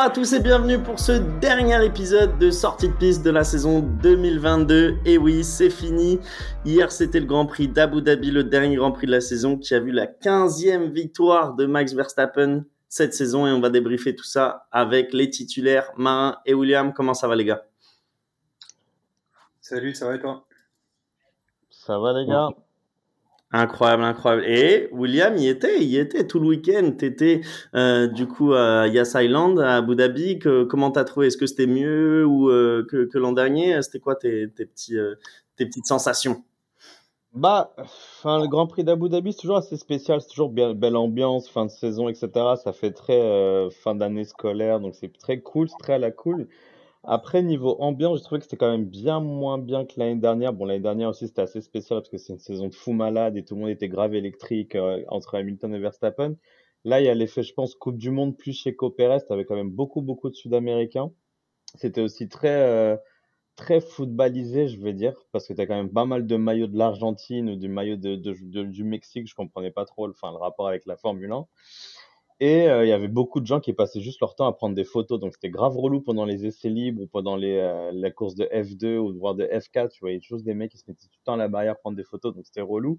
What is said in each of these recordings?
bonsoir à tous et bienvenue pour ce dernier épisode de sortie de piste de la saison 2022. Et oui, c'est fini. Hier, c'était le Grand Prix d'Abu Dhabi, le dernier Grand Prix de la saison qui a vu la 15e victoire de Max Verstappen cette saison et on va débriefer tout ça avec les titulaires Marin et William. Comment ça va les gars? Salut, ça va et toi? Ça va les gars? Incroyable, incroyable. Et William y était, y était tout le week-end. T'étais euh, du coup à Yas Island, à Abu Dhabi. Que, comment t'as trouvé? Est-ce que c'était mieux ou euh, que, l'an dernier? C'était quoi euh, tes petites sensations? Bah, enfin le Grand Prix d'Abu Dhabi c'est toujours assez spécial. C'est toujours belle ambiance, fin de saison, etc. Ça fait très euh, fin d'année scolaire, donc c'est très cool, c'est très à la cool. Après, niveau ambiance, j'ai trouvé que c'était quand même bien moins bien que l'année dernière. Bon, l'année dernière aussi, c'était assez spécial parce que c'est une saison de fou malade et tout le monde était grave électrique euh, entre Hamilton et Verstappen. Là, il y a l'effet, je pense, Coupe du Monde plus chez Pérez. T'avais quand même beaucoup, beaucoup de Sud-Américains. C'était aussi très, euh, très footballisé, je vais dire, parce que t'as quand même pas mal de maillots de l'Argentine ou du maillot du Mexique. Je comprenais pas trop, le rapport avec la Formule 1. Et euh, il y avait beaucoup de gens qui passaient juste leur temps à prendre des photos. Donc c'était grave relou pendant les essais libres ou pendant les, euh, la course de F2 ou voire de F4. Tu voyais toujours des mecs qui se mettaient tout le temps à la barrière prendre des photos. Donc c'était relou.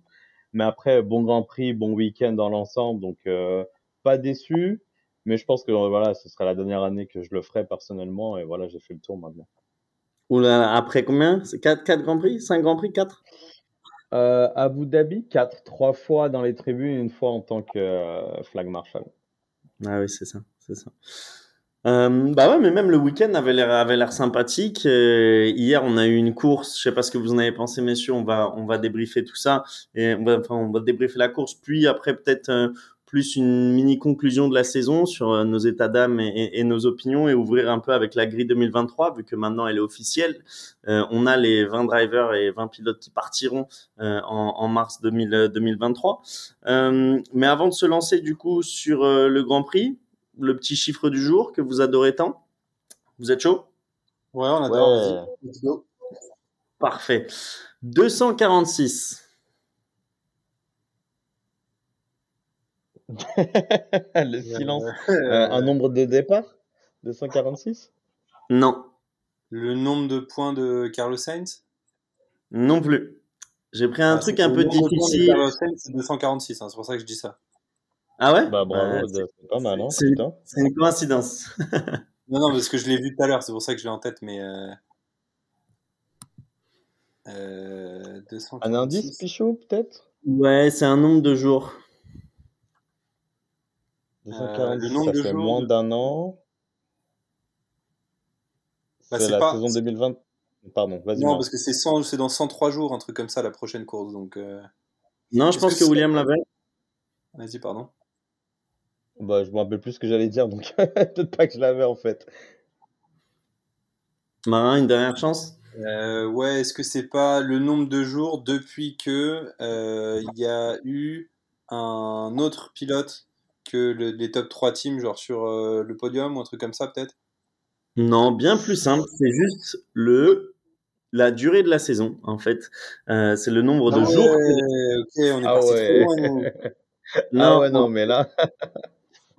Mais après, bon Grand Prix, bon week-end dans l'ensemble. Donc euh, pas déçu. Mais je pense que voilà, ce sera la dernière année que je le ferai personnellement. Et voilà, j'ai fait le tour maintenant. Ou là, après combien? C'est 4, 4 Grands Prix? 5 Grands Prix? 4 Euh, Abu Dhabi, quatre, trois fois dans les tribunes, une fois en tant que euh, flag marshal. Ah oui, c'est ça, c'est ça. Euh, bah ouais, mais même le week-end avait l'air avait l'air sympathique. Euh, hier, on a eu une course. Je sais pas ce que vous en avez pensé, messieurs. On va on va débriefer tout ça et on va enfin on va débriefer la course. Puis après peut-être euh, plus une mini conclusion de la saison sur euh, nos états d'âme et, et- et nos opinions et ouvrir un peu avec la grille 2023 vu que maintenant elle est officielle. Euh, on a les 20 drivers et 20 pilotes qui partiront euh, en, en mars 2000, euh, 2023. Euh, mais avant de se lancer du coup sur euh, le Grand Prix, le petit chiffre du jour que vous adorez tant. Vous êtes chaud? Ouais, on adore, Ouais. Parfait. 246. le silence. Euh, Euh, un nombre de départ 246 Non, Le nombre de points de Carlos Sainz? Non plus. J'ai pris un Ah, truc un peu difficile. Carlos Sainz, c'est 246, hein, c'est pour ça que je dis ça. Ah ouais? Bah bravo, c'est pas mal, hein, c'est- une coïncidence. Non, non, parce que je l'ai vu tout à l'heure, c'est pour ça que je l'ai en tête, mais. Euh... Euh, 246. Un indice, Pichot, peut-être? Ouais, c'est un nombre de jours. 246, le nombre ça de fait jours moins de- d'un an. Bah, c'est la pas- saison 2020. Pardon, vas-y. Non, parce que c'est 100 c'est dans 103 jours, un truc comme ça, la prochaine course, donc. euh, Non, je pense que William l'avait. Vas-y, pardon. Bah, je me rappelle plus ce que j'allais dire, donc peut-être pas que je l'avais en fait. Marin, une dernière chance? Euh, ouais, est-ce que c'est pas le nombre de jours depuis que euh, il y a eu un autre pilote que le- les top 3 teams, genre sur euh, le podium ou un truc comme ça, peut-être? Non, bien plus simple. C'est juste le la durée de la saison, en fait. Euh, c'est le nombre de Ah jours. ouais, ok, on est Ah parti ouais. trop loin, ah ouais, non, mais là,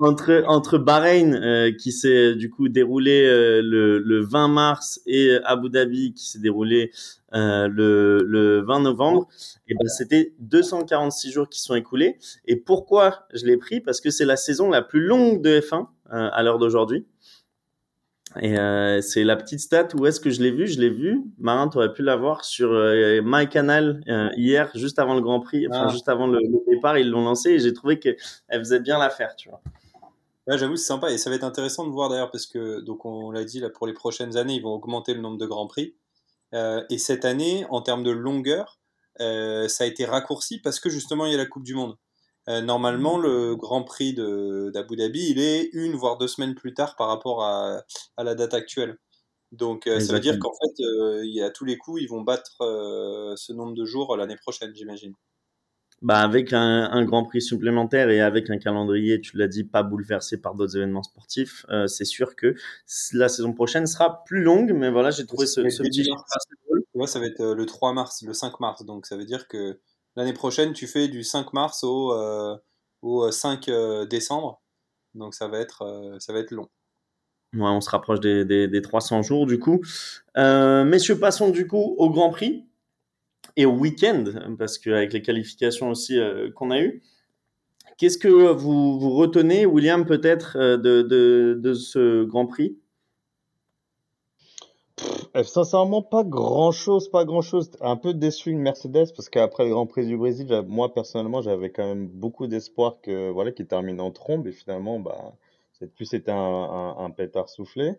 entre entre Bahreïn euh, qui s'est du coup déroulé euh, le, le 20 mars et Abu Dhabi qui s'est déroulé euh, le, le 20 novembre, et ben c'était 246 jours qui sont écoulés. Et pourquoi je l'ai pris? Parce que c'est la saison la plus longue de F1 euh, à l'heure d'aujourd'hui. Et euh, c'est la petite stat où est-ce que je l'ai vu? Je l'ai vu, Marin, tu aurais pu l'avoir sur euh, MyCanal euh, hier, juste avant le Grand Prix, enfin Ah. juste avant le, le départ, ils l'ont lancé et j'ai trouvé qu'elle faisait bien l'affaire, tu vois. Ouais, j'avoue, c'est sympa et ça va être intéressant de voir d'ailleurs parce que, donc on l'a dit, là, pour les prochaines années, ils vont augmenter le nombre de grands prix. Euh, et cette année, en termes de longueur, euh, ça a été raccourci parce que justement, il y a la Coupe du Monde. Euh, normalement, le Grand Prix d'Abu Dhabi, il est une voire deux semaines plus tard par rapport à, à la date actuelle. Donc, euh, ça veut dire qu'en fait, il y a tous les coups, ils vont battre ce nombre de jours l'année prochaine, j'imagine. Bah avec un, un Grand Prix supplémentaire et avec un calendrier, tu l'as dit, pas bouleversé par d'autres événements sportifs, euh, c'est sûr que la saison prochaine sera plus longue. Mais voilà, j'ai trouvé ce, ce petit. Tu vois, ça va être euh, le 3 mars, le 5 mars. Donc ça veut dire que l'année prochaine, tu fais du 5 mars au, euh, au euh, 5 euh, décembre. Donc ça va être, euh, ça va être long. Ouais, on se rapproche des, des, des 300 jours du coup. Messieurs, passons du coup au Grand Prix et au week-end, parce qu'avec les qualifications aussi euh, qu'on a eues. Qu'est-ce que vous, vous retenez, William, peut-être, euh, de, de, ce Grand Prix? Euh, Sincèrement, pas grand-chose, pas grand-chose. Un peu déçu une Mercedes parce qu'après le Grand Prix du Brésil, moi personnellement, j'avais quand même beaucoup d'espoir que voilà, qu'il termine en trombe et finalement, bah, c'est plus c'était un pétard soufflé.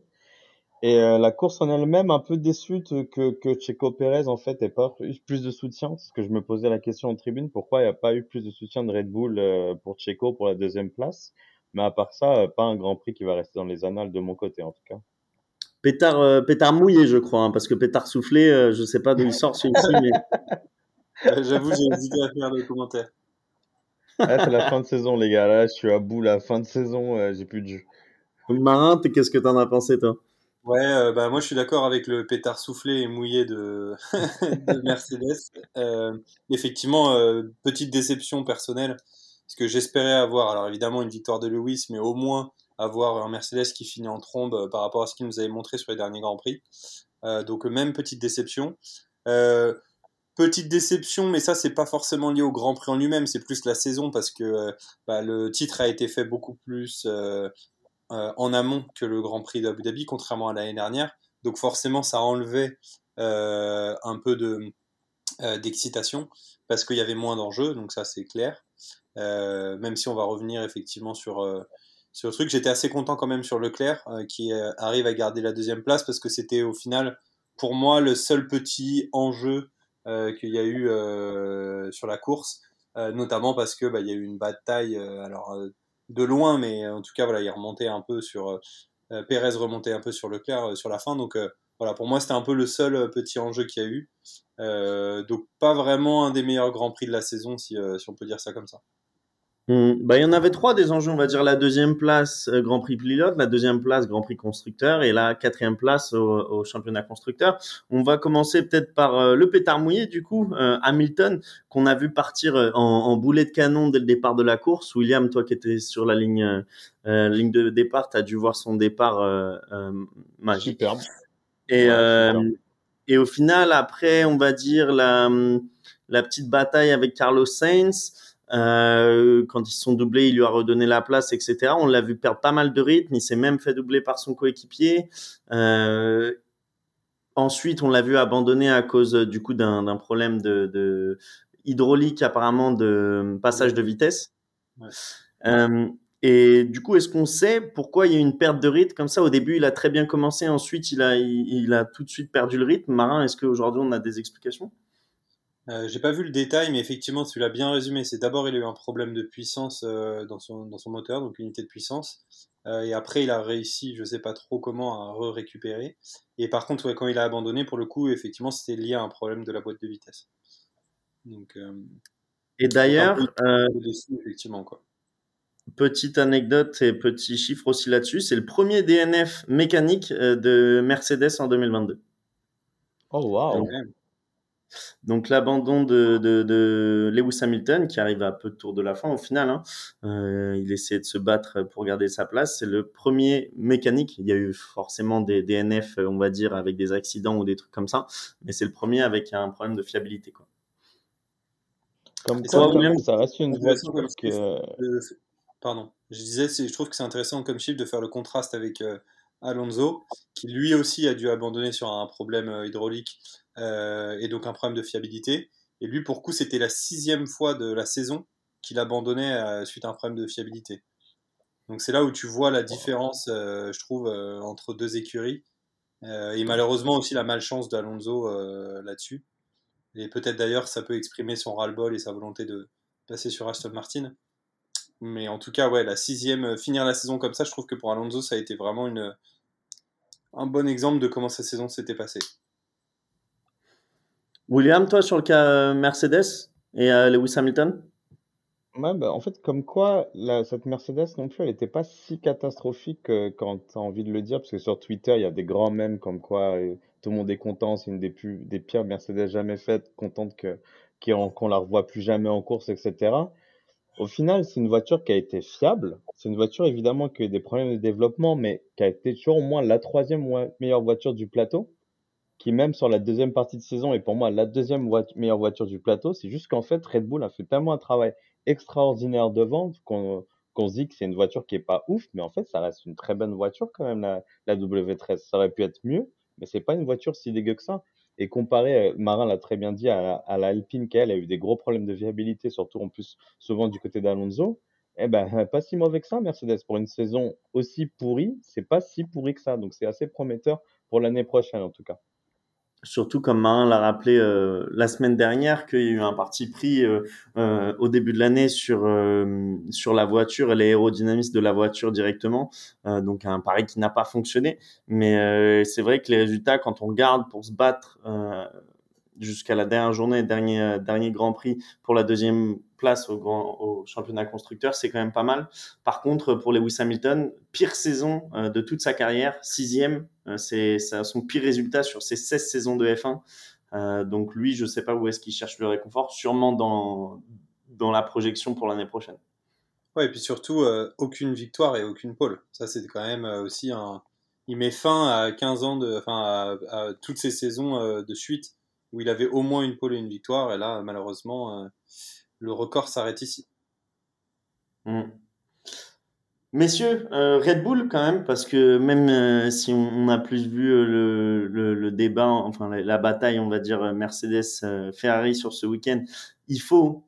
Et euh, la course en elle-même, un peu déçue que que Checo Pérez en fait ait pas eu plus de soutien, parce que je me posais la question en tribune, pourquoi il n'y a pas eu plus de soutien de Red Bull euh, pour Checo pour la deuxième place? Mais à part ça, euh, pas un Grand Prix qui va rester dans les annales de mon côté en tout cas. Pétard, euh, pétard mouillé, je crois, hein, parce que pétard soufflé, euh, je sais pas d'où il sort celui-ci, mais J'avoue, j'ai hésité à faire des commentaires. Ah, c'est la fin de saison, les gars. Là, je suis à bout. La fin de saison, euh, j'ai plus de jeu. Marin, qu'est-ce que t'en as pensé, toi? Ouais, euh, bah moi je suis d'accord avec le pétard soufflé et mouillé de, de Mercedes. Euh, effectivement, euh, petite déception personnelle, parce que j'espérais avoir, alors évidemment une victoire de Lewis, mais au moins avoir un Mercedes qui finit en trombe par rapport à ce qu'il nous avait montré sur les derniers Grands Prix. Donc même petite déception. Petite déception, mais ça c'est pas forcément lié au Grand Prix en lui-même, c'est plus la saison parce que bah, le titre a été fait beaucoup plus en amont que le Grand Prix d'Abu Dhabi, contrairement à l'année dernière. Donc forcément, ça enlevait euh, un peu euh, d'excitation parce qu'il y avait moins d'enjeux, donc ça c'est clair. Euh, même si on va revenir effectivement sur euh, sur le truc, j'étais assez content quand même sur Leclerc euh, qui euh, arrive à garder la deuxième place parce que c'était au final pour moi le seul petit enjeu euh, qu'il y a eu euh, sur la course, euh, notamment parce que bah, il y a eu une bataille euh, alors euh, de loin, mais en tout cas voilà, il remontait un peu sur euh, Pérez remontait un peu sur Leclerc euh, sur la fin, donc euh, voilà pour moi c'était un peu le seul euh, petit enjeu qu'il y a eu. Euh, donc pas vraiment un des meilleurs grands prix de la saison si, euh, si on peut dire ça comme ça. Bah, il y en avait trois des enjeux, on va dire la deuxième place euh, Grand Prix pilote, la deuxième place Grand Prix constructeur et la quatrième place au, au championnat constructeur. On va commencer peut-être par euh, le pétard mouillé du coup, euh, Hamilton qu'on a vu partir en, en, boulet de canon dès le départ de la course. William, toi qui étais sur la ligne ligne de départ, tu as dû voir son départ euh, magique. Superbe. Et, ouais, et au final, après, on va dire la, la petite bataille avec Carlos Sainz. Euh, quand ils se sont doublés, il lui a redonné la place, etc. On l'a vu perdre pas mal de rythme. Il s'est même fait doubler par son coéquipier. Euh, ensuite, on l'a vu abandonner à cause du coup d'un problème de, de, hydraulique, apparemment de passage de vitesse. Ouais. Euh, et du coup, est-ce qu'on sait pourquoi il y a une perte de rythme comme ça? Au début, il a très bien commencé, ensuite, il a, il, il a tout de suite perdu le rythme. Marin, est-ce qu'aujourd'hui, on a des explications? Euh, J'ai pas vu le détail, mais effectivement, tu l'as bien résumé. C'est d'abord, il a eu un problème de puissance euh, dans, son, dans son moteur, donc unité de puissance. Euh, et après, il a réussi, je sais pas trop comment, à récupérer. Et par contre, ouais, quand il a abandonné, pour le coup, effectivement, c'était lié à un problème de la boîte de vitesse. Donc, euh, et d'ailleurs, effectivement, quoi. Petite anecdote et petit chiffre aussi là-dessus, c'est le premier DNF mécanique de Mercedes en 2022. Oh wow. Donc, donc l'abandon de, de, de, Lewis Hamilton qui arrive à peu de tours de la fin au final, hein, euh, il essayait de se battre pour garder sa place. C'est le premier mécanique. Il y a eu forcément des DNF, on va dire, avec des accidents ou des trucs comme ça, mais c'est le premier avec un problème de fiabilité. Quoi. Comme quoi, toi, même, ça reste une voiture que... De... Pardon. Je disais, je trouve que c'est intéressant comme chiffre de faire le contraste avec euh, Alonso, qui lui aussi a dû abandonner sur un problème euh, hydraulique euh, et donc un problème de fiabilité. Et lui, pour coup, c'était la sixième fois de la saison qu'il abandonnait euh, suite à un problème de fiabilité. Donc c'est là où tu vois la différence, euh, je trouve, entre deux écuries. et malheureusement aussi la malchance d'Alonso là-dessus. Et peut-être d'ailleurs ça peut exprimer son ras-le-bol et sa volonté de passer sur Aston Martin. Mais en tout cas, ouais, la sixième, finir la saison comme ça, je trouve que pour Alonso, ça a été vraiment une, un bon exemple de comment sa saison s'était passée. William, toi, sur le cas Mercedes et euh, Lewis Hamilton? Ouais, bah, en fait, comme quoi, la, cette Mercedes non plus, elle n'était pas si catastrophique euh, quand tu as envie de le dire, parce que sur Twitter, il y a des grands mèmes comme quoi euh, tout le monde est content, c'est une des, plus, des pires Mercedes jamais faites, contente que, qu'on qu la revoit plus jamais en course, etc. au final, c'est une voiture qui a été fiable. C'est une voiture, évidemment, qui a eu des problèmes de développement, mais qui a été toujours au moins la troisième meilleure voiture du plateau. Qui, même sur la deuxième partie de saison, est pour moi la deuxième meilleure voiture du plateau. C'est juste qu'en fait, Red Bull a fait tellement un travail extraordinaire devant qu'on qu'on se dit que c'est une voiture qui est pas ouf, mais en fait, ça reste une très bonne voiture quand même, la, la W13. Ça aurait pu être mieux, mais c'est pas une voiture si dégueu que ça. Et comparé, euh, Marin l'a très bien dit, à, à la Alpine, qui elle a eu des gros problèmes de viabilité, surtout en plus souvent du côté d'Alonso, eh ben, pas si mauvais que ça, Mercedes. Pour une saison aussi pourrie, c'est pas si pourri que ça. Donc c'est assez prometteur pour l'année prochaine, en tout cas surtout comme Marin l'a rappelé euh, la semaine dernière, qu'il y a eu un parti pris euh, euh, au début de l'année sur sur la voiture et l'aérodynamisme de la voiture directement, donc un pari qui n'a pas fonctionné. Mais c'est vrai que les résultats, quand on garde pour se battre jusqu'à la dernière journée, dernier dernier Grand Prix pour la deuxième place au, grand, au championnat constructeur, c'est quand même pas mal. Par contre, pour Lewis Hamilton, pire saison euh, de toute sa carrière, sixième, euh, c'est son pire résultat sur ses 16 saisons de F1. Euh, donc lui, je sais pas où est-ce qu'il cherche le réconfort, sûrement dans, dans la projection pour l'année prochaine. Ouais, et puis surtout, aucune victoire et aucune pole. Ça, c'est quand même aussi un... Il met fin à 15 ans, de, enfin, à, toutes ces saisons de suite où il avait au moins une pole et une victoire. Et là, malheureusement, le record s'arrête ici. Hmm. Messieurs, euh, Red Bull quand même, parce que même euh, si on, a plus vu euh, le, débat, enfin la, bataille, on va dire Mercedes-Ferrari sur ce week-end, il faut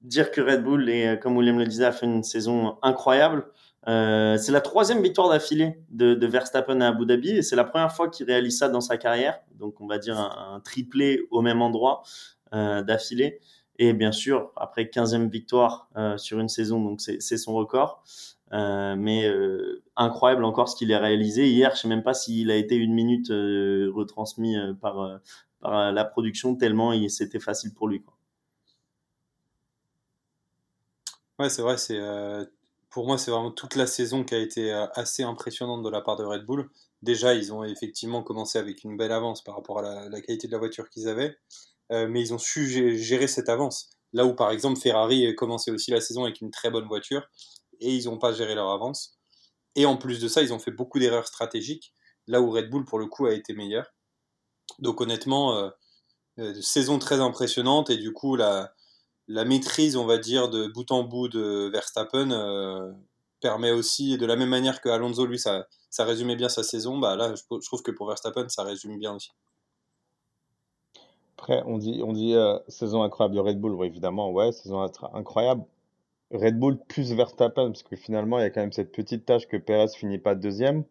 dire que Red Bull, et comme William le disait, a fait une saison incroyable. C'est la troisième victoire d'affilée de, Verstappen à Abu Dhabi et c'est la première fois qu'il réalise ça dans sa carrière. Donc on va dire un, triplé au même endroit d'affilée. Et bien sûr, après 15e victoire euh, sur une saison, donc c'est son record. Euh, mais euh, incroyable encore ce qu'il a réalisé. Hier, je sais même pas s'il a été une minute retransmis par, la production, tellement c'était facile pour lui. Ouais, c'est vrai. C'est pour moi, c'est vraiment toute la saison qui a été assez impressionnante de la part de Red Bull. Déjà, ils ont effectivement commencé avec une belle avance par rapport à la, qualité de la voiture qu'ils avaient. Euh, mais ils ont su gérer cette avance. Là où par exemple Ferrari commençait aussi la saison avec une très bonne voiture et ils n'ont pas géré leur avance. Et en plus de ça, ils ont fait beaucoup d'erreurs stratégiques, là où Red Bull pour le coup a été meilleur. Donc honnêtement, euh, euh, saison très impressionnante et du coup la, la maîtrise, on va dire, de bout en bout de Verstappen permet aussi, de la même manière que Alonso, lui, ça, résumait bien sa saison, bah là, je, trouve que pour Verstappen, ça résume bien aussi. Après, on dit, on dit euh, saison incroyable de Red Bull, oui, évidemment, ouais, saison incroyable. Red Bull plus Verstappen, parce que finalement, il y a quand même cette petite tâche que Perez finit pas deuxième.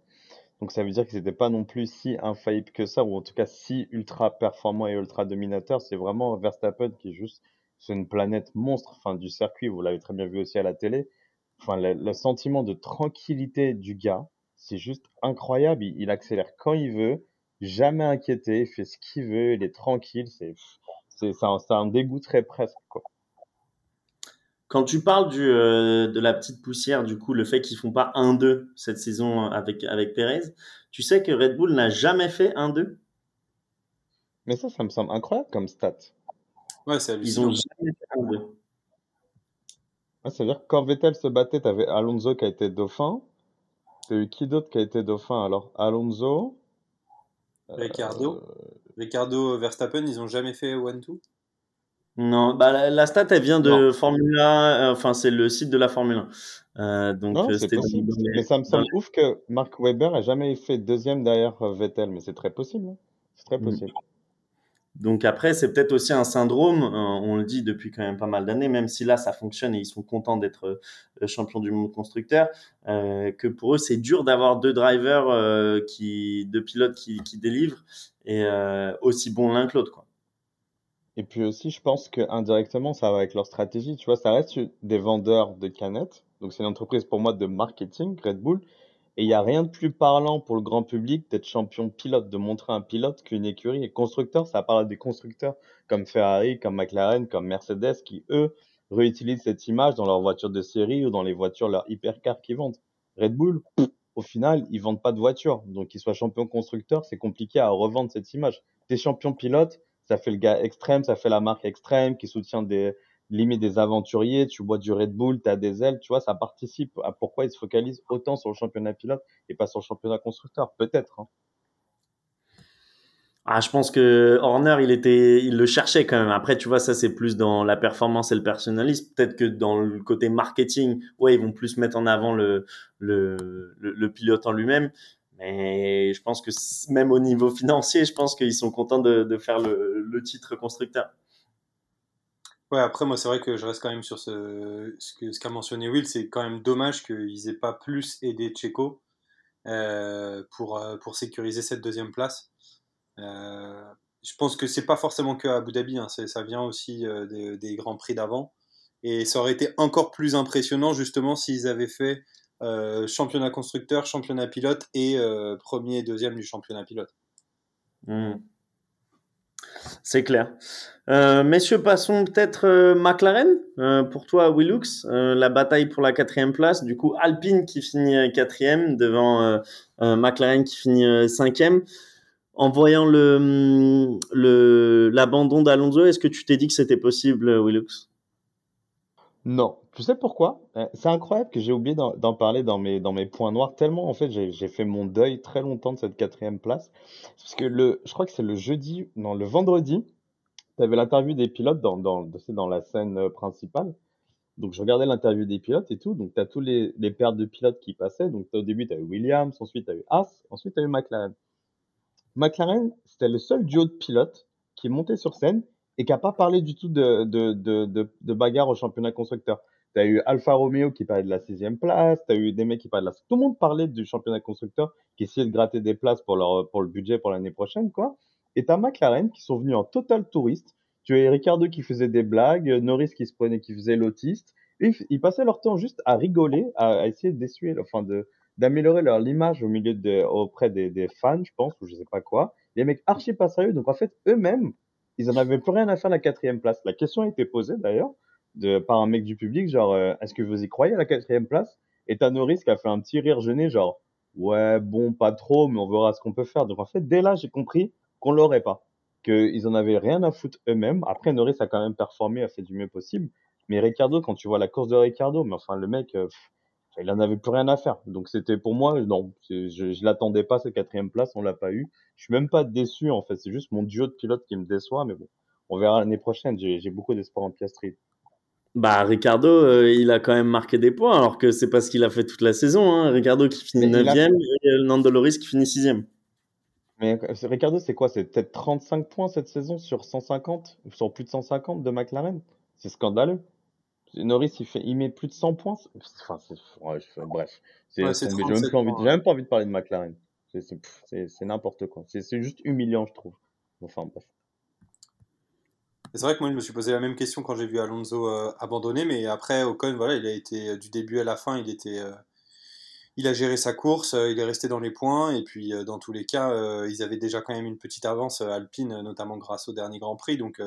Donc ça veut dire qu'ils n'étaient pas non plus si infaillibles que ça, ou en tout cas si ultra performants et ultra dominateurs. C'est vraiment Verstappen qui est juste c'est une planète monstre enfin, du circuit, vous l'avez très bien vu aussi à la télé. Enfin, le, sentiment de tranquillité du gars, c'est juste incroyable. il, accélère quand il veut jamais inquiété, il fait ce qu'il veut, il est tranquille, c'est c'est ça, ça en dégoûterait presque quoi. Quand tu parles du, euh, de la petite poussière, du coup, le fait qu'ils font pas 1-2 cette saison avec, avec Perez, tu sais que Red Bull n'a jamais fait 1-2 Mais ça, ça me semble incroyable comme stat. Ouais, c'est Ils ont jamais fait 1-2. Ouais, C'est-à-dire que quand Vettel se battait, tu avais Alonso qui a été dauphin. Tu eu qui d'autre qui a été dauphin? Alors, Alonso, Ricardo, euh, Ricardo Verstappen, ils ont jamais fait one-two Non, bah, la, stat, elle vient de Formula, euh, enfin, c'est le site de la Formule 1. Euh, donc, c'est possible. Mais ça me semble ouf que Mark Webber ait jamais fait deuxième derrière Vettel, mais c'est très possible. Hein. C'est très mm. Donc après, c'est peut-être aussi un syndrome, euh, on le dit depuis quand même pas mal d'années, même si là ça fonctionne et ils sont contents d'être euh, champions du monde constructeur, euh, que pour eux c'est dur d'avoir deux drivers qui, deux pilotes qui, qui délivrent et aussi bons l'un que l'autre, quoi. Et puis aussi, je pense que indirectement, ça va avec leur stratégie. Tu vois, ça reste des vendeurs de canettes. Donc c'est une entreprise pour moi de marketing, Red Bull. Et il n'y a rien de plus parlant pour le grand public d'être champion pilote, de montrer un pilote qu'une écurie. Et constructeur, ça parle des constructeurs comme Ferrari, comme McLaren, comme Mercedes, qui eux réutilisent cette image dans leurs voitures de série ou dans les voitures, leurs hypercars qu'ils vendent. Red Bull, au final, ils vendent pas de voitures. Donc qu'ils soient champion constructeur, c'est compliqué à revendre cette image. T'es champion pilote, ça fait le gars extrême, ça fait la marque extrême qui soutient des, limite des aventuriers, tu bois du Red Bull, tu as des ailes, tu vois, ça participe à pourquoi ils se focalisent autant sur le championnat pilote et pas sur le championnat constructeur, peut-être. Hein. Ah, je pense que Horner, il était, il le cherchait quand même. Après, tu vois, ça c'est plus dans la performance et le personnalisme. Peut-être que dans le côté marketing, ouais, ils vont plus mettre en avant le le, le, pilote en lui-même. Mais je pense que même au niveau financier, je pense qu'ils sont contents de, de faire le, le titre constructeur. Ouais, après, moi, c'est vrai que je reste quand même sur ce, ce qu'a mentionné Will. C'est quand même dommage qu'ils aient pas plus aidé Checo euh, pour, euh, pour sécuriser cette deuxième place. Euh, je pense que c'est pas forcément que à Abu Dhabi, hein, ça vient aussi euh, des, grands prix d'avant. Et ça aurait été encore plus impressionnant justement s'ils avaient fait championnat constructeur, championnat pilote et premier et deuxième du championnat pilote. Hmm. C'est clair. messieurs, passons peut-être McLaren. pour toi, Willux, la bataille pour la quatrième place. Du coup, Alpine qui finit quatrième devant McLaren qui finit cinquième en voyant le l'abandon d'Alonso, est-ce que tu t'es dit que c'était possible, Willux? Non. Tu sais pourquoi? Euh, C'est incroyable que j'ai oublié d'en parler dans mes, points noirs. Tellement, en fait, j'ai fait mon deuil très longtemps de cette quatrième place. Parce que le, je crois que c'est le jeudi, non, le vendredi, tu avais l'interview des pilotes dans, dans, dans la scène euh, principale. Donc, je regardais l'interview des pilotes et tout. Donc, tu as tous les, les paires de pilotes qui passaient. Donc, au début, tu as eu Williams, ensuite, tu as eu Haas, ensuite, tu as eu McLaren. McLaren, c'était le seul duo de pilotes qui est monté sur scène et qui n'a pas parlé du tout de, bagarre au championnat constructeur. Tu as eu Alfa Romeo qui parlait de la sixième place, tu as eu des mecs qui parlaient de la... Tout le monde parlait du championnat constructeur, qui essayait de gratter des places pour, leur, pour le budget pour l'année prochaine, quoi. Et tu as McLaren qui sont venus en total touriste. Tu as Ricardo qui faisait des blagues, Norris qui se prenait, qui faisait l'autiste. Ils passaient leur temps juste à rigoler, à, essayer d'essuyer, enfin de, d'améliorer leur image au milieu de, auprès des, fans, je pense, ou je sais pas quoi. Les mecs archi pas sérieux, donc en fait, eux-mêmes, ils en avaient plus rien à faire la quatrième place. La question a été posée d'ailleurs de, par un mec du public, genre, euh, est-ce que vous y croyez à la quatrième place? Et t'as Norris qui a fait un petit rire gêné, genre, ouais, bon, pas trop, mais on verra ce qu'on peut faire. Donc en fait, dès là, j'ai compris qu'on l'aurait pas, qu'ils en avaient rien à foutre eux-mêmes. Après, Norris a quand même performé, a fait du mieux possible. Mais Ricardo, quand tu vois la course de Ricardo, mais enfin, le mec, euh, il en avait plus rien à faire. Donc c'était pour moi, non, je, je l'attendais pas cette quatrième place, on l'a pas eu. Je suis même pas déçu en fait, c'est juste mon duo de pilote qui me déçoit, mais bon, on verra l'année prochaine. J'ai beaucoup d'espoir en Piastri. Bah Ricardo, euh, il a quand même marqué des points, alors que c'est pas ce qu'il a fait toute la saison. Hein. Ricardo qui finit 9 e et Nando Loris qui finit 6 Mais euh, Ricardo, c'est quoi? C'est peut-être 35 points cette saison sur 150, sur plus de 150 de McLaren? C'est scandaleux. Norris, il, fait, il met plus de 100 points. Enfin, bref. j'ai même, même, pas envie de parler de McLaren. C'est n'importe quoi. C'est juste humiliant, je trouve. Enfin, bref. C'est vrai que moi, je me suis posé la même question quand j'ai vu Alonso euh, abandonner, mais après, Ocon, voilà, il a été euh, du début à la fin, il était, euh, il a géré sa course, il est resté dans les points, et puis dans tous les cas, ils avaient déjà quand même une petite avance alpine, notamment grâce au dernier Grand Prix, donc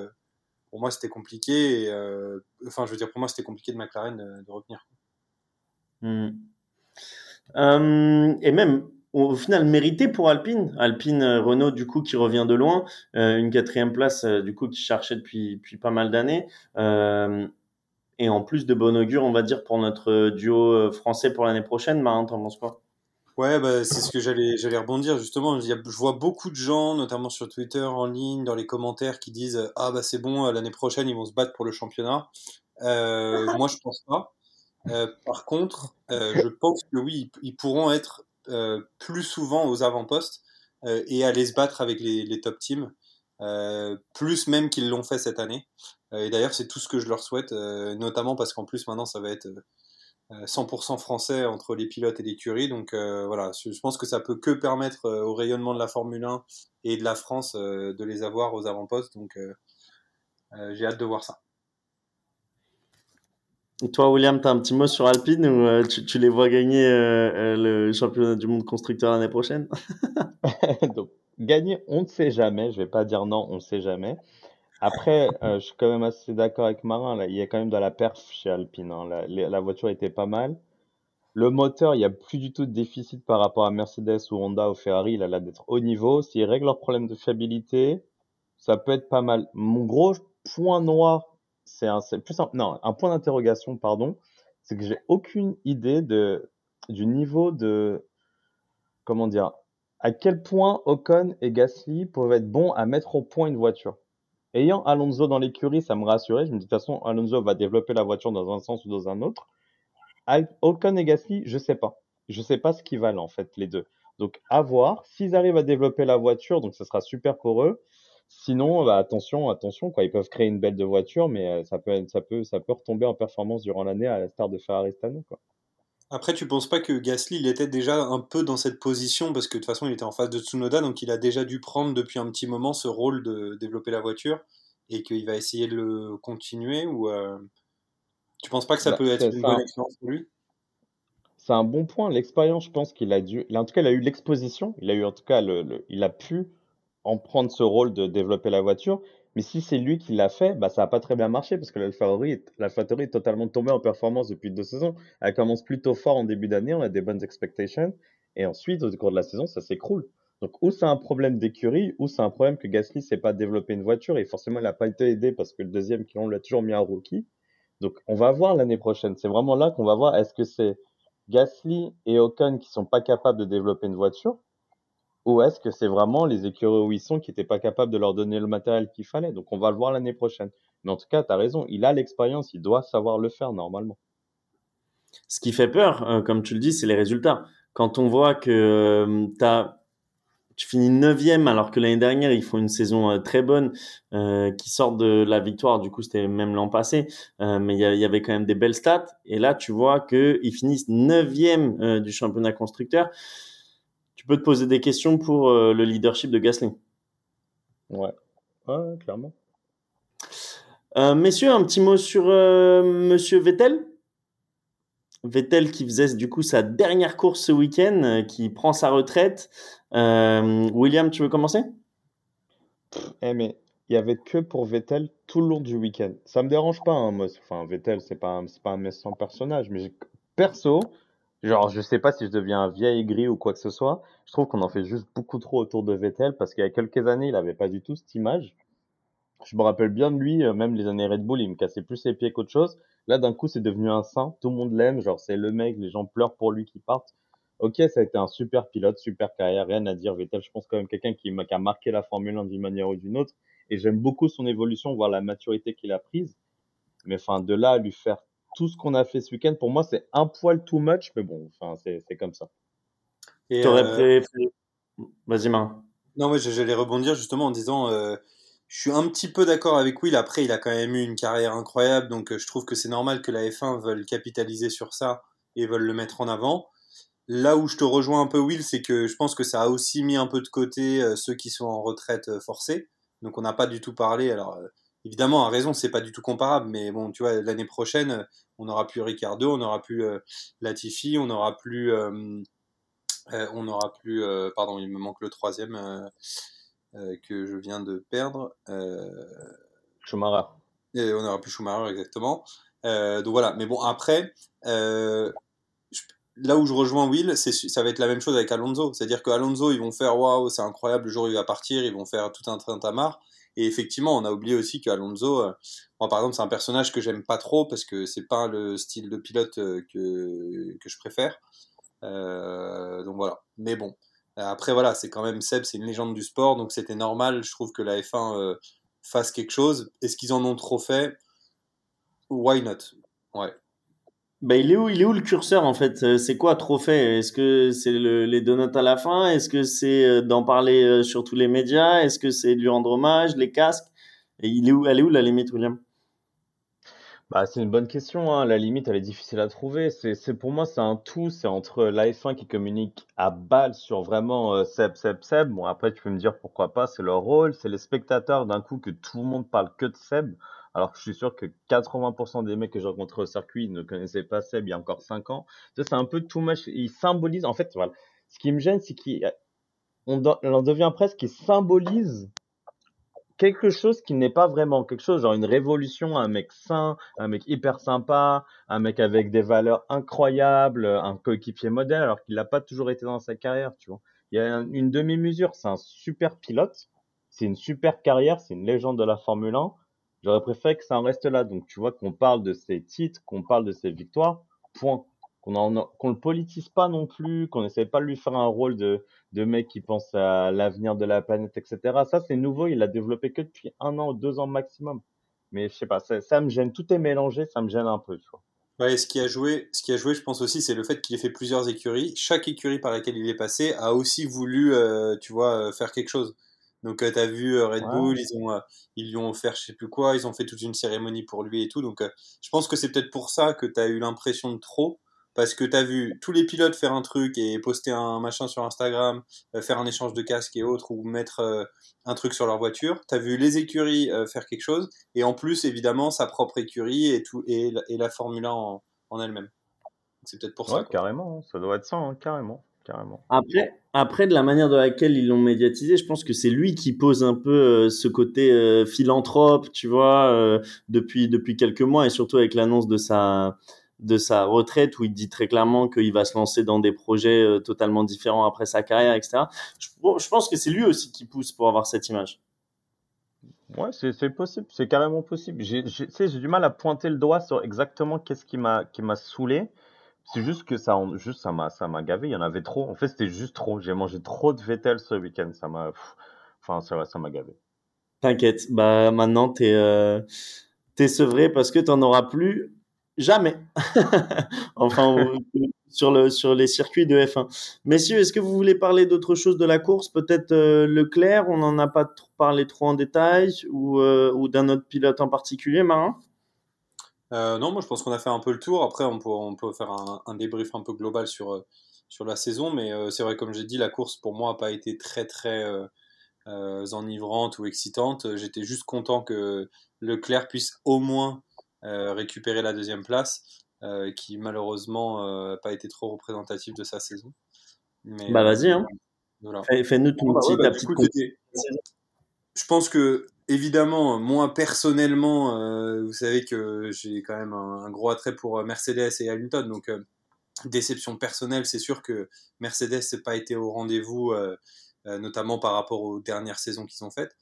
pour moi, c'était compliqué. Euh, enfin, je veux dire, pour moi, c'était compliqué de McLaren de, revenir. Hmm. Euh, et même, au final, mérité pour Alpine. Alpine, euh, Renault, du coup, qui revient de loin. une quatrième place, du coup, qui cherchait depuis, depuis pas mal d'années. et en plus de bon augure, on va dire, pour notre duo français pour l'année prochaine. Marin, t'en penses quoi? Ouais, bah, c'est ce que j'allais rebondir justement. je vois beaucoup de gens, notamment sur Twitter, en ligne, dans les commentaires, qui disent ah bah c'est bon, l'année prochaine ils vont se battre pour le championnat. Euh, moi je pense pas. Euh, par contre, euh, je pense que oui, ils pourront être plus souvent aux avant-postes et aller se battre avec les, top teams, plus même qu'ils l'ont fait cette année. et d'ailleurs, c'est tout ce que je leur souhaite, notamment parce qu'en plus maintenant ça va être 100% français entre les pilotes et l'écurie. Donc euh, voilà, je pense que ça peut que permettre euh, au rayonnement de la Formule 1 et de la France euh, de les avoir aux avant-postes. Donc j'ai hâte de voir ça. Toi, William, tu as un petit mot sur Alpine ou tu, les vois gagner le championnat du monde constructeur l'année prochaine? Donc, gagner, on ne sait jamais. Je vais pas dire non, on ne sait jamais. Après, euh, je suis quand même assez d'accord avec Marin. Il y a quand même de la perf chez Alpine. Hein. La, la, voiture était pas mal. Le moteur, il n'y a plus du tout de déficit par rapport à Mercedes ou Honda ou Ferrari. Il a l'air d'être au niveau. S'ils règlent leurs problèmes de fiabilité, ça peut être pas mal. Mon gros point noir, c'est un, plus un, non, un point d'interrogation, pardon, c'est que j'ai aucune idée de, du niveau de, comment dire, à quel point Ocon et Gasly peuvent être bons à mettre au point une voiture. Ayant Alonso dans l'écurie, ça me rassurait. Je me dis de toute façon, Alonso va développer la voiture dans un sens ou dans un autre. Ocon et Gasly, je sais pas. Je sais pas ce qu'ils valent en fait les deux. Donc à voir. S'ils arrivent à développer la voiture, donc ça sera super pour eux. Sinon, bah, attention, attention, quoi. Ils peuvent créer une belle de voiture, mais euh, ça peut, ça peut, ça peut retomber en performance durant l'année à la start de Ferrari cette année, quoi. Après, tu penses pas que Gasly, il était déjà un peu dans cette position parce que de toute façon, il était en face de Tsunoda, donc il a déjà dû prendre depuis un petit moment ce rôle de développer la voiture et qu'il va essayer de le continuer ou euh... tu penses pas que ça Bah, peut être une bonne expérience pour lui? C'est un bon point. L'expérience, je pense qu'il a dû. En tout cas, il a eu l'exposition. Il a eu, en tout cas, le, le- il a pu en prendre ce rôle de développer la voiture. Mais si c'est lui qui l'a fait, bah, ça n'a pas très bien marché parce que l'AlphaTauri est, est totalement tombé en performance depuis deux saisons. Elle commence plutôt fort en début d'année, on a des bonnes expectations. Et ensuite, au cours de la saison, ça s'écroule. Donc, ou c'est un problème d'écurie, ou c'est un problème que Gasly s'est pas développé une voiture et forcément, il n'a pas été aidé parce que le deuxième, on l'a toujours mis un rookie. Donc, on va voir l'année prochaine. C'est vraiment là qu'on va voir est-ce que c'est Gasly et Ocon qui sont pas capables de développer une voiture ou est-ce que c'est vraiment les écuries où ils sont qui n'étaient pas capables de leur donner le matériel qu'il fallait? Donc on va le voir l'année prochaine. Mais en tout cas, tu as raison, il a l'expérience, il doit savoir le faire normalement. Ce qui fait peur, euh, comme tu le dis, c'est les résultats. Quand on voit que euh, tu finis neuvième alors que l'année dernière ils font une saison euh, très bonne, euh, qui sort de la victoire. Du coup, c'était même l'an passé, mais il y, avait quand même des belles stats. Et là, tu vois que ils finissent neuvième euh, du championnat constructeur. Tu peux te poser des questions pour euh, le leadership de Gasly. Ouais, clairement. Euh, messieurs, un petit mot sur euh, Monsieur Vettel. Vettel qui faisait du coup sa dernière course ce week-end, qui prend sa retraite. William, tu veux commencer? Eh mais il y avait que pour Vettel tout le long du week-end. Ça me dérange pas, hein, moi. Enfin, Vettel, c'est pas, un- c'est pas un méchant personnage, mais perso, genre, je sais pas si je deviens un vieil aigri ou quoi que ce soit. Je trouve qu'on en fait juste beaucoup trop autour de Vettel parce qu'il y a quelques années, il avait pas du tout cette image. Je me rappelle bien de lui, euh, même les années Red Bull, il me cassait plus les pieds qu'autre chose. Là, d'un coup, c'est devenu un saint. Tout le monde l'aime. Genre, c'est le mec, les gens pleurent pour lui qui partent. Ok, ça a été un super pilote, super carrière, rien à dire. Vettel, je pense quand même quelqu'un qui a marqué la Formule 1 d'une manière ou d'une autre. Et j'aime beaucoup son évolution, voir la maturité qu'il a prise. Mais enfin, de là à lui faire tout ce qu'on a fait ce week-end, pour moi, c'est un poil too much. Mais bon, enfin, c'est comme ça. Et, T'aurais euh, préféré Vas-y, Marin. Non, ouais, j'allais rebondir justement en disant, euh, je suis un petit peu d'accord avec Will. Après, il a quand même eu une carrière incroyable, donc euh, je trouve que c'est normal que la F1 veuille capitaliser sur ça et veulent le mettre en avant. Là où je te rejoins un peu, Will, c'est que je pense que ça a aussi mis un peu de côté euh, ceux qui sont en retraite euh, forcée. Donc on n'a pas du tout parlé. Alors euh, évidemment, à raison, c'est pas du tout comparable, mais bon, tu vois, l'année prochaine, euh, on n'aura plus Ricardo, on n'aura plus euh, Latifi, on n'aura plus, euh, euh, on n'aura plus, euh, pardon, il me manque le troisième euh, euh, que je viens de perdre. Euh, Schumacher. et on n'aura plus Schumacher exactement. Euh, donc voilà. Mais bon, après, euh, là où je rejoins Will, ça va être la même chose avec Alonso. C'est-à-dire que Alonso, ils vont faire waouh, c'est incroyable, le jour où il va partir, ils vont faire tout un train tamar. Et effectivement, on a oublié aussi qu'Alonso, euh, moi par exemple, c'est un personnage que j'aime pas trop parce que c'est pas le style de pilote euh, que, que je préfère. Euh, donc voilà. Mais bon. Après voilà, c'est quand même Seb, c'est une légende du sport, donc c'était normal, je trouve que la F1 euh, fasse quelque chose. Est-ce qu'ils en ont trop fait? Why not? Ouais. Bah, il est où, il est où le curseur en fait? Euh, C'est quoi trophée? Est-ce que c'est le, les donuts à la fin? Est-ce que c'est euh, d'en parler euh, sur tous les médias? Est-ce que c'est lui rendre hommage, les casques? Et il est où, elle est où la limite, William? Bah, c'est une bonne question, hein. La limite, elle est difficile à trouver. C'est, c'est pour moi, c'est un tout. C'est entre la F1 qui communique à balle sur vraiment euh, Seb, Seb, Seb. Bon, après, tu peux me dire pourquoi pas, c'est leur rôle. C'est les spectateurs d'un coup que tout le monde parle que de Seb. Alors que je suis sûr que 80% des mecs que j'ai rencontrés au circuit ne connaissaient pas Seb il y a encore 5 ans. C'est un peu too much. Il symbolise, en fait, voilà. Ce qui me gêne, c'est qu'on en devient presque qui symbolise quelque chose qui n'est pas vraiment quelque chose, genre une révolution, un mec sain, un mec hyper sympa, un mec avec des valeurs incroyables, un coéquipier modèle, alors qu'il n'a pas toujours été dans sa carrière, tu vois. Il y a un- une demi-mesure, c'est un super pilote, c'est une super carrière, c'est une légende de la Formule 1, J'aurais préféré que ça en reste là. Donc, tu vois, qu'on parle de ces titres, qu'on parle de ces victoires, point. Qu'on qu'on le politise pas non plus, qu'on essaie pas de lui faire un rôle de, mec qui pense à l'avenir de la planète, etc. Ça, c'est nouveau. Il a développé que depuis un an ou deux ans maximum. Mais je sais pas, ça, ça me gêne. Tout est mélangé, ça me gêne un peu, tu vois. Ouais, ce qui a joué, ce qui a joué, je pense aussi, c'est le fait qu'il ait fait plusieurs écuries. Chaque écurie par laquelle il est passé a aussi voulu, euh, tu vois, euh, faire quelque chose. Donc, tu as vu euh, Red Bull, ils ont, ils lui ont offert je sais plus quoi, ils ont fait toute une cérémonie pour lui et tout. Donc, je pense que c'est peut-être pour ça que tu as eu l'impression de trop parce que tu as vu tous les pilotes faire un truc et poster un machin sur Instagram, euh, faire un échange de casque et autres, ou mettre euh, un truc sur leur voiture. Tu as vu les écuries euh, faire quelque chose, et en plus, évidemment, sa propre écurie et, tout, et, et la Formule 1 en, en elle-même. C'est peut-être pour ça. Carrément, hein. ça doit être ça, hein, carrément. Carrément. Après, après, de la manière de laquelle ils l'ont médiatisé, je pense que c'est lui qui pose un peu ce côté philanthrope, tu vois, depuis, depuis quelques mois, et surtout avec l'annonce de sa, de sa retraite où il dit très clairement qu'il va se lancer dans des projets euh, totalement différents après sa carrière, etc. Je, je pense que c'est lui aussi qui pousse pour avoir cette image. Ouais, c'est possible, c'est carrément possible. J'ai du mal à pointer le doigt sur exactement qu'est-ce qui m'a qui m'a saoulé. C'est juste que ça, juste ça m'a ça m'a gavé. Il y en avait trop. En fait, c'était juste trop. J'ai mangé trop de Vettel ce week-end. Ça m'a, enfin, ça m'a gavé. T'inquiète. Bah maintenant t'es euh, t'es sevré parce que t'en auras plus Jamais. enfin, sur, le, sur les circuits de F1. Messieurs, est-ce que vous voulez parler d'autre chose de la course? Peut-être euh, Leclerc, on n'en a pas parlé trop en détail, ou, euh, ou d'un autre pilote en particulier, Marin? Euh, Non, moi je pense qu'on a fait un peu le tour. Après, on peut, on peut faire un, un débrief un peu global sur, sur la saison, mais c'est vrai, comme j'ai dit, la course pour moi n'a pas été très très enivrante ou excitante. J'étais juste content que Leclerc puisse au moins euh, récupérer la deuxième place, euh, qui malheureusement n'a euh, pas été trop représentative de sa saison. Mais, bah vas-y, hein. Fais-nous ton bah petit, bah, Je pense que évidemment, moi personnellement, vous savez que j'ai quand même un, gros attrait pour Mercedes et Hamilton, donc déception personnelle, c'est sûr que Mercedes n'a pas été au rendez-vous, notamment par rapport aux dernières saisons qu'ils ont faites.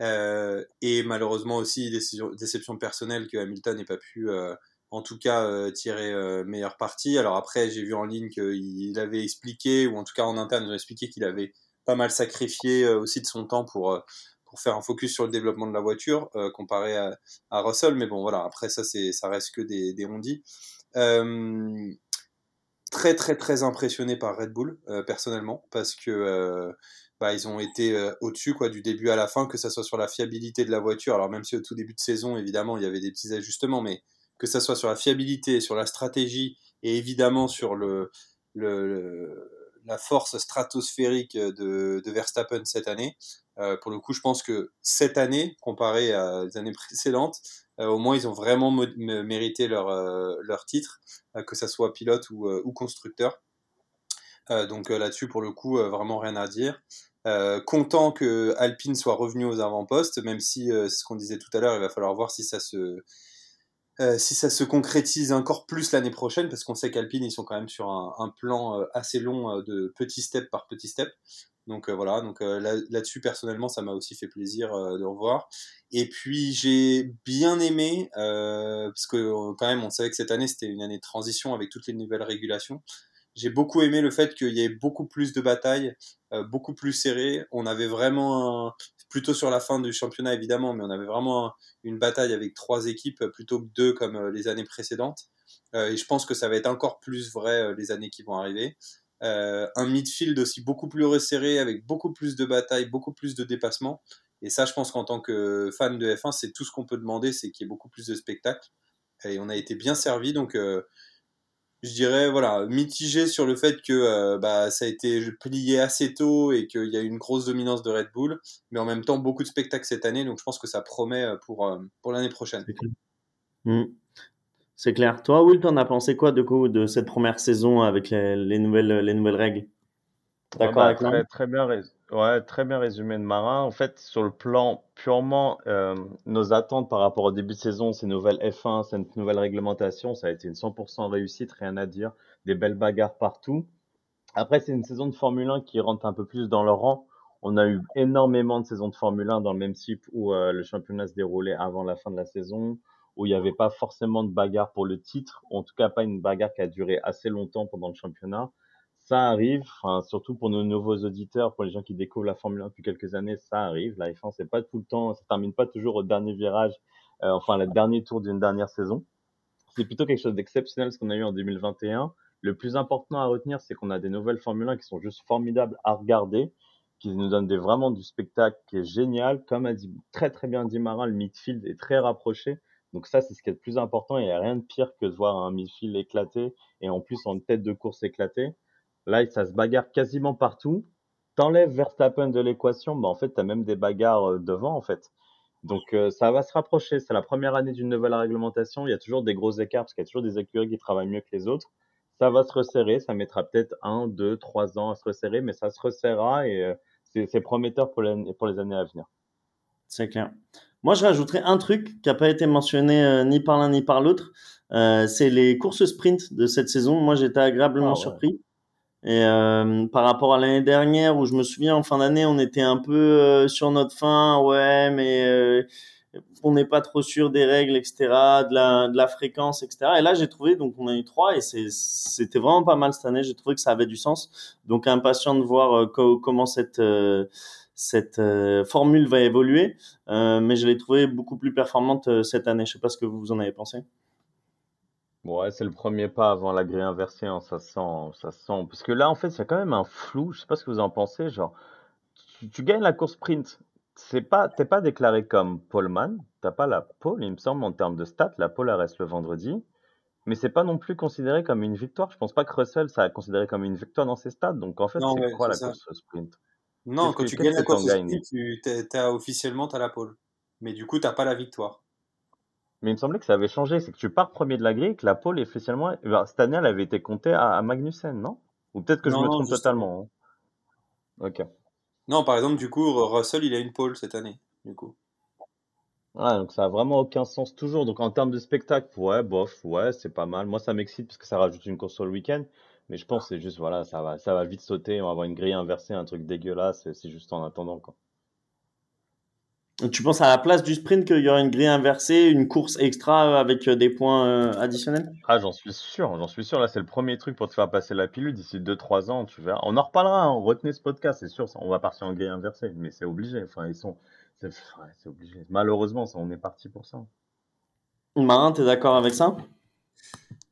Euh, et malheureusement aussi déception, personnelle que Hamilton n'ait pas pu, euh, en tout cas, euh, tirer meilleure partie. Alors après, j'ai vu en ligne qu'il avait expliqué, ou en tout cas en interne, ils ont expliqué qu'il avait pas mal sacrifié aussi de son temps pour pour faire un focus sur le développement de la voiture comparé à, Russell. Mais bon, voilà, après ça, ça reste que des, des ondits. très très très impressionné par Red Bull personnellement parce que bah, ils ont été euh, au-dessus quoi du début à la fin, que ça soit sur la fiabilité de la voiture. Alors même si au tout début de saison, évidemment, il y avait des petits ajustements, mais que ça soit sur la fiabilité, sur la stratégie et évidemment sur le, le, la force stratosphérique de, de, Verstappen cette année. Euh, pour le coup, je pense que cette année, comparé à les années précédentes, euh, au moins ils ont vraiment mérité leur, euh, leur titre, euh, que ça soit pilote ou, ou constructeur. donc là-dessus, pour le coup, vraiment rien à dire. Euh, content que Alpine soit revenu aux avant-postes, même si, euh, ce qu'on disait tout à l'heure, il va falloir voir si ça se, euh, si ça se concrétise encore plus l'année prochaine, parce qu'on sait qu'Alpine, ils sont quand même sur un, plan assez long de petit step par petit step. Donc voilà, donc là-dessus, personnellement, ça m'a aussi fait plaisir de revoir. Et puis, j'ai bien aimé, parce que quand même, on savait que cette année, c'était une année de transition avec toutes les nouvelles régulations j'ai beaucoup aimé le fait qu'il y ait beaucoup plus de batailles, euh, beaucoup plus serrées. On avait vraiment, plutôt sur la fin du championnat évidemment, mais on avait vraiment une bataille avec trois équipes plutôt que deux comme euh, les années précédentes. Euh, et je pense que ça va être encore plus vrai les années qui vont arriver. un midfield aussi beaucoup plus resserré, avec beaucoup plus de batailles, beaucoup plus de dépassements. Et ça, je pense qu'en tant que fan de F1, c'est tout ce qu'on peut demander, c'est qu'il y ait beaucoup plus de spectacles. Et on a été bien servi, donc je dirais voilà mitigé sur le fait que euh, bah, ça a été plié assez tôt et qu'il y a eu une grosse dominance de Red Bull, mais en même temps beaucoup de spectacles cette année, donc je pense que ça promet euh, pour, euh, pour l'année prochaine. C'est clair. Toi, Will, t'en as pensé quoi de, coup, de cette première saison avec les, les nouvelles, les nouvelles règles? D'accord bah, avec très, très bien Ouais, très bien résumé de Marin. En fait, sur le plan purement euh, nos attentes par rapport au début de saison, ces nouvelles F1, cette nouvelle réglementation, ça a été une 100% réussite, rien à dire. Des belles bagarres partout. Après, c'est une saison de Formule 1 qui rentre un peu plus dans le rang. On a eu énormément de saisons de Formule 1 dans le même type où euh, le championnat se déroulait avant la fin de la saison, où il n'y avait pas forcément de bagarre pour le titre, en tout cas pas une bagarre qui a duré assez longtemps pendant le championnat. Ça arrive, surtout pour nos nouveaux auditeurs, pour les gens qui découvrent la Formule 1 depuis quelques années, ça arrive. La F1, c'est pas tout le temps, ça termine pas toujours au dernier virage, euh, enfin, le dernier tour d'une dernière saison. C'est plutôt quelque chose d'exceptionnel ce qu'on a eu en 2021. Le plus important à retenir, c'est qu'on a des nouvelles Formule 1 qui sont juste formidables à regarder qui nous donne des, vraiment du spectacle qui est génial. Comme a dit très très bien dit Marin, le midfield est très rapproché. Donc ça, c'est ce qui est le plus important. Il n'y a rien de pire que de voir un midfield éclaté et en plus en tête de course éclatée. Là, ça se bagarre quasiment partout. T'enlèves Verstappen de l'équation, bah en fait, tu as même des bagarres euh, devant, en fait. Donc euh, ça va se rapprocher. C'est la première année d'une nouvelle réglementation. Il y a toujours des gros écarts parce qu'il y a toujours des écuries qui travaillent mieux que les autres. Ça va se resserrer. Ça mettra peut-être un, deux, trois ans à se resserrer, mais ça se resserrera et euh, c'est prometteur pour les, pour les années à venir. C'est clair. Moi, je rajouterais un truc qui n'a pas été mentionné euh, ni par l'un ni par l'autre. Euh, c'est les courses sprint de cette saison. Moi, j'étais agréablement ah surpris. Et euh, par rapport à l'année dernière, où je me souviens en fin d'année, on était un peu sur notre fin, ouais, mais on n'est pas trop sûr des règles, etc., de la, de la fréquence, etc. Et là, j'ai trouvé, donc on a eu trois, et c'était vraiment pas mal cette année. J'ai trouvé que ça avait du sens. Donc impatient de voir euh, comment cette euh, cette euh, formule va évoluer, mais je l'ai trouvé beaucoup plus performante cette année. Je sais pas ce que vous en avez pensé. Ouais, c'est le premier pas avant la grille inversée, hein, ça sent, ça sent. Parce que là, en fait, il y a quand même un flou. Je sais pas ce que vous en pensez. Genre, tu, tu gagnes la course sprint, c'est pas, t'es pas déclaré comme poleman, t'as pas la pole, il me semble, en termes de stats, la pole reste le vendredi, mais c'est pas non plus considéré comme une victoire. Je pense pas que Russell, ça a considéré comme une victoire dans ses stats, donc en fait, c'est quoi la course sprint? Non, quand tu gagnes la course sprint, tu t'as, officiellement, t'as la pole, mais du coup, t'as pas la victoire. Mais il me semblait que ça avait changé, c'est que tu pars premier de la grille, que la pole, officiellement, ben, cette année, elle avait été comptée à, Magnussen, non? Ou peut-être que je me trompe totalement. Hein. Ok. Non, par exemple, du coup, Russell, il a une pole cette année, du coup. Ouais, donc ça a vraiment aucun sens toujours. Donc en termes de spectacle, ouais, bof, ouais, c'est pas mal. Moi, ça m'excite parce que ça rajoute une course sur le week-end. Mais je pense que c'est juste, voilà, ça va, ça va vite sauter. On va avoir une grille inversée, un truc dégueulasse. C'est juste en attendant, quoi. Tu penses à la place du sprint qu'il y aura une grille inversée, une course extra avec euh, des points euh, additionnels? Ah, j'en suis sûr, j'en suis sûr. Là, c'est le premier truc pour te faire passer la pilule d'ici 2-3 ans, tu verras. On en reparlera, hein. retenez ce podcast, c'est sûr, on va partir en grille inversée, mais c'est obligé. Enfin, ils sont. C'est obligé. Malheureusement, ça, on est parti pour ça. Marin, t'es d'accord avec ça?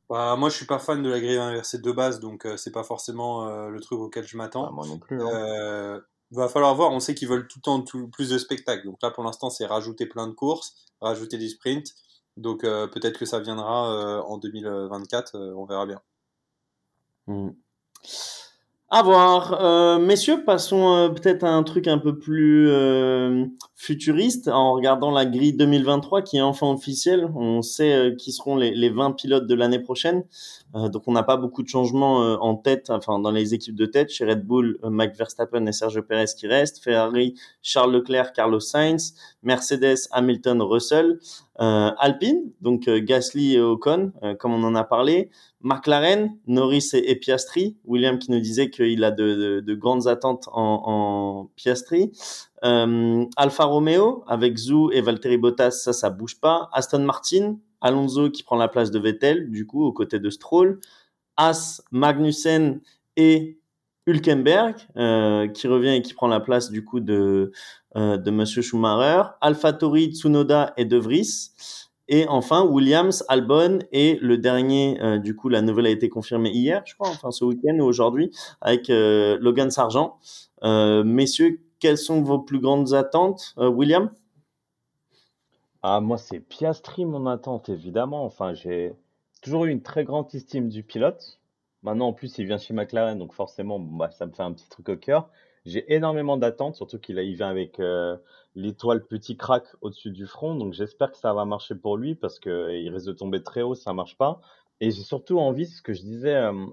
Bah, moi, je suis pas fan de la grille inversée de base, donc euh, c'est pas forcément le truc auquel je m'attends. Ah, moi non plus. Hein va falloir voir. On sait qu'ils veulent tout le temps plus de spectacles. Donc là, pour l'instant, c'est rajouter plein de courses, rajouter des sprints. Donc euh, peut-être que ça viendra euh, en 2024. Euh, on verra bien. Hmm. À voir. Euh, messieurs, passons euh, peut-être à un truc un peu plus euh, futuriste en regardant la grille 2023 qui est enfin officielle. On sait qui seront les, les 20 pilotes de l'année prochaine. donc on n'a pas beaucoup de changements en tête, enfin dans les équipes de tête. Chez Red Bull, Max Verstappen et Sergio Perez qui restent. Ferrari, Charles Leclerc, Carlos Sainz. Mercedes, Hamilton, Russell. Alpine, donc Gasly et Ocon, comme on en a parlé. McLaren, Norris et, Piastri. William qui nous disait qu'il a de, grandes attentes en, Piastri. Euh, Alfa Romeo avec Zou et Valtteri Bottas, ça, ça bouge pas. Aston Martin, Alonso qui prend la place de Vettel, du coup, aux côtés de Stroll. As, Magnussen et Hülkenberg euh, qui revient et qui prend la place du coup de euh, Monsieur Schumacher. AlphaTauri, Tsunoda et De Vries. Et enfin, Williams, Albon et le dernier, euh, du coup, la nouvelle a été confirmée hier, je crois, enfin ce week-end ou aujourd'hui, avec Logan Sargent. Messieurs, quelles sont vos plus grandes attentes, William? Ah, moi, c'est Piastri, mon attente, évidemment. Enfin, j'ai toujours eu une très grande estime du pilote. Maintenant, en plus, il vient chez McLaren, donc forcément, bah, ça me fait un petit truc au cœur. J'ai énormément d'attentes, surtout qu'il il vient avec l'étoile petit crack au-dessus du front. Donc j'espère que ça va marcher pour lui parce qu'il risque de tomber très haut, ça marche pas. Et j'ai surtout envie, ce que je disais euh,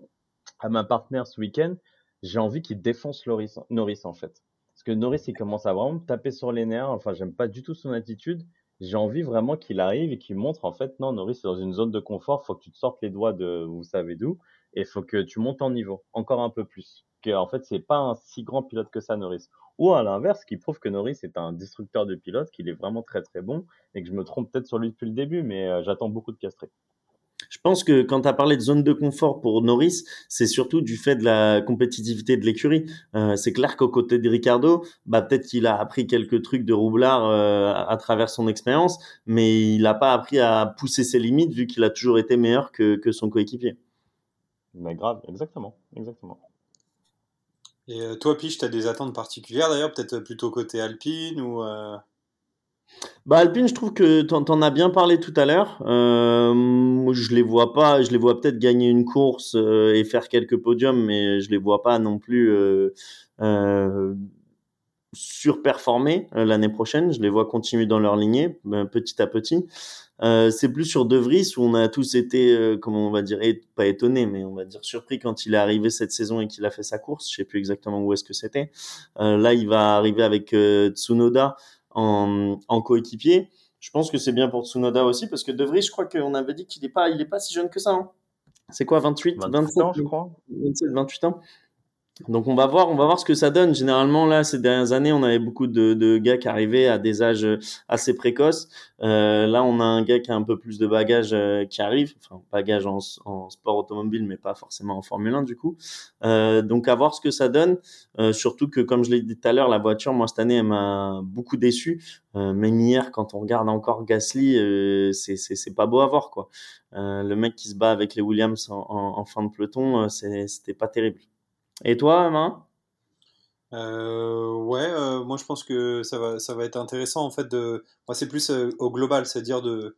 à ma partenaire ce week-end, j'ai envie qu'il défonce Norris, en fait. Parce que Norris, il commence à vraiment taper sur les nerfs. Enfin, j'aime pas du tout son attitude. J'ai envie vraiment qu'il arrive et qu'il montre en fait, non, Norris, c'est dans une zone de confort. Faut que tu te sortes les doigts de vous savez d'où et faut que tu montes en niveau encore un peu plus. qu'en fait, c'est pas un si grand pilote que ça, Norris. Ou à l'inverse, qui prouve que Norris est un destructeur de pilotes, qu'il est vraiment très très bon, et que je me trompe peut-être sur lui depuis le début, mais euh, j'attends beaucoup de Castré. Je pense que quand tu as parlé de zone de confort pour Norris, c'est surtout du fait de la compétitivité de l'écurie. Euh, c'est clair qu'au côté de Ricardo, bah peut-être qu'il a appris quelques trucs de roublard euh, à travers son expérience, mais il n'a pas appris à pousser ses limites vu qu'il a toujours été meilleur que, que son coéquipier. Mais grave, exactement, exactement. Et euh, toi, Piche, tu as des attentes particulières d'ailleurs, peut-être plutôt côté Alpine ou euh, bah Alpine, je trouve que t'en en as bien parlé tout à l'heure. Euh, je les vois pas, je les vois peut-être gagner une course euh, et faire quelques podiums, mais je les vois pas non plus euh, euh surperformer euh, l'année prochaine. Je les vois continuer dans leur lignée petit à petit. c'est plus sur De Vries où on a tous été, comment on va dire, pas étonnés, mais on va dire surpris quand il est arrivé cette saison et qu'il a fait sa course. Je sais plus exactement où est-ce que c'était. là, il va arriver avec Tsunoda en, en coéquipier. Je pense que c'est bien pour Tsunoda aussi parce que De Vries, je crois qu'on avait dit qu'il n'est pas, il est pas si jeune que ça. Hein. C'est quoi, 28, 27 ans, je crois 27, 28 ans. Donc on va voir, on va voir ce que ça donne. Généralement là, ces dernières années, on avait beaucoup de, de gars qui arrivaient à des âges assez précoces. Euh, là, on a un gars qui a un peu plus de bagages euh, qui arrive, enfin bagage en, en, sport automobile, mais pas forcément en Formule 1 du coup. Euh, donc à voir ce que ça donne. Euh, surtout que comme je l'ai dit tout à l'heure, la voiture, moi cette année, elle m'a beaucoup déçu. Euh, même hier, quand on regarde encore Gasly, c'est c'est pas beau à voir quoi. le mec qui se bat avec les Williams en, en, en fin de peloton, c'était pas terrible. Et toi, Main? Euh, ouais, euh, moi je pense que ça va, ça va être intéressant en fait de. Moi c'est plus euh, au global, c'est-à-dire de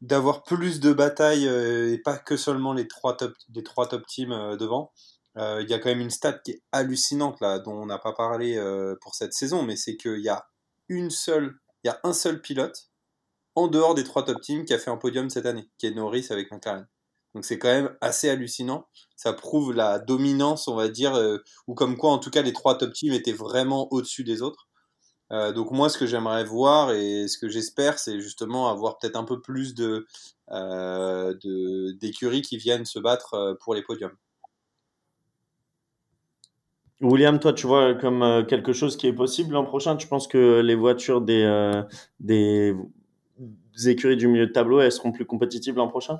d'avoir plus de batailles et pas que seulement les trois top, les trois top teams devant. Il y a quand même une stat qui est hallucinante là, dont on n'a pas parlé pour cette saison, mais c'est qu'il y a une seule, il y a un seul pilote en dehors des trois top teams qui a fait un podium cette année, qui est Norris avec McLaren. Donc c'est quand même assez hallucinant. Ça prouve la dominance, on va dire, euh, ou comme quoi en tout cas les trois top teams étaient vraiment au-dessus des autres. Euh, donc moi ce que j'aimerais voir et ce que j'espère c'est justement avoir peut-être un peu plus euh, d'écuries qui viennent se battre pour les podiums. William, toi, tu vois comme quelque chose qui est possible l'an prochain? Tu penses que les voitures des, des écuries du milieu de tableau, elles seront plus compétitives l'an prochain?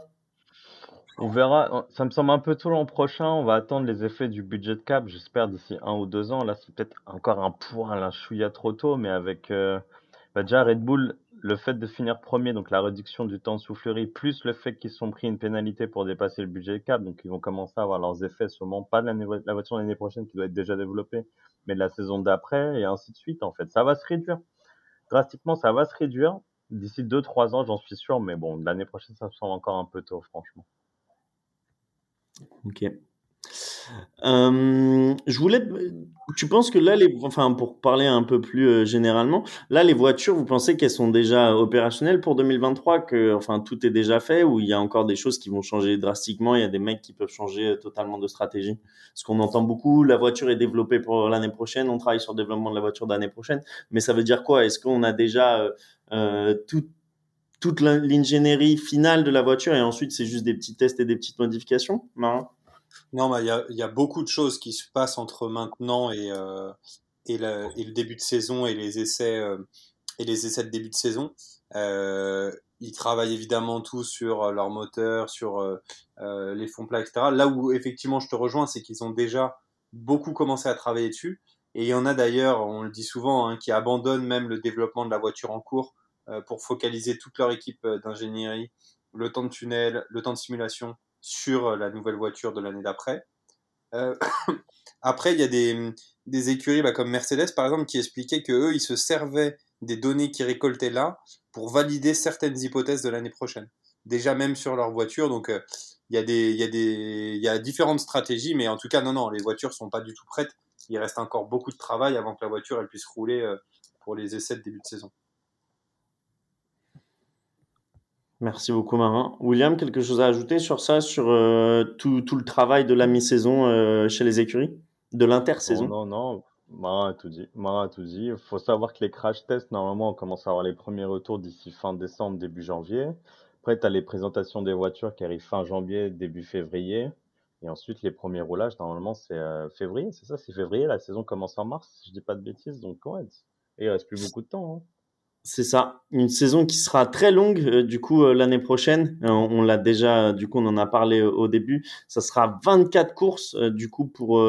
On verra. Ça me semble un peu tôt l'an prochain. On va attendre les effets du budget cap. J'espère d'ici un ou deux ans. Là, c'est peut-être encore un point, un chouïa trop tôt, mais avec euh, bah, déjà Red Bull, le fait de finir premier, donc la réduction du temps de soufflerie, plus le fait qu'ils sont pris une pénalité pour dépasser le budget cap, donc ils vont commencer à avoir leurs effets, sûrement pas de la voiture de l'année prochaine qui doit être déjà développée, mais de la saison d'après et ainsi de suite. En fait, ça va se réduire drastiquement. Ça va se réduire d'ici deux trois ans, j'en suis sûr, mais bon, l'année prochaine, ça me semble encore un peu tôt, franchement. Ok. Je voulais. Tu penses que là, enfin, pour parler un peu plus euh, généralement, là, les voitures, vous pensez qu'elles sont déjà opérationnelles pour 2023, que, enfin, tout est déjà fait, ou il y a encore des choses qui vont changer drastiquement, il y a des mecs qui peuvent changer euh, totalement de stratégie? Ce qu'on entend beaucoup, la voiture est développée pour l'année prochaine, on travaille sur le développement de la voiture d'année prochaine, mais ça veut dire quoi? Est-ce qu'on a déjà euh, tout toute l'ingénierie finale de la voiture et ensuite c'est juste des petits tests et des petites modifications? Non, Non, il y, a, y, a, beaucoup de choses qui se passent entre maintenant et, euh, et, le, début de saison et les essais, euh, et les essais de début de saison. Euh, ils travaillent évidemment tous sur leur moteur, sur les fonds plats, etc. Là où effectivement je te rejoins, c'est qu'ils ont déjà beaucoup commencé à travailler dessus. Et il y en a d'ailleurs, on le dit souvent, hein, qui abandonnent même le développement de la voiture en cours pour focaliser toute leur équipe euh, d'ingénierie, le temps de tunnel, le temps de simulation sur euh, la nouvelle voiture de l'année d'après. Euh, après, il y a des, écuries bah, comme Mercedes, par exemple, qui expliquaient que eux, ils se servaient des données qu'ils récoltaient là pour valider certaines hypothèses de l'année prochaine. Déjà même sur leur voiture, donc euh, il y a différentes stratégies, mais en tout cas, non, non, les voitures sont pas du tout prêtes. Il reste encore beaucoup de travail avant que la voiture puisse rouler euh, pour les essais de début de saison. Merci beaucoup, Marin. William, quelque chose à ajouter sur ça, sur euh, tout, tout, le travail de la mi-saison euh, chez les écuries, de l'intersaison? Non, non, non. Marin a tout dit. Marin a tout dit. Il faut savoir que les crash tests, normalement, on commence à avoir les premiers retours d'ici fin décembre, début janvier. Après, tu as les présentations des voitures qui arrivent fin janvier, début février. Et ensuite, les premiers roulages, normalement, c'est euh, février, c'est ça C'est février, la saison commence en mars, si je dis pas de bêtises. Donc, ouais, et il reste plus beaucoup de temps. Hein. C'est ça, une saison qui sera très longue euh, du coup euh, l'année prochaine. on l'a déjà, du coup on en a parlé au début. Ça sera 24 courses du coup pour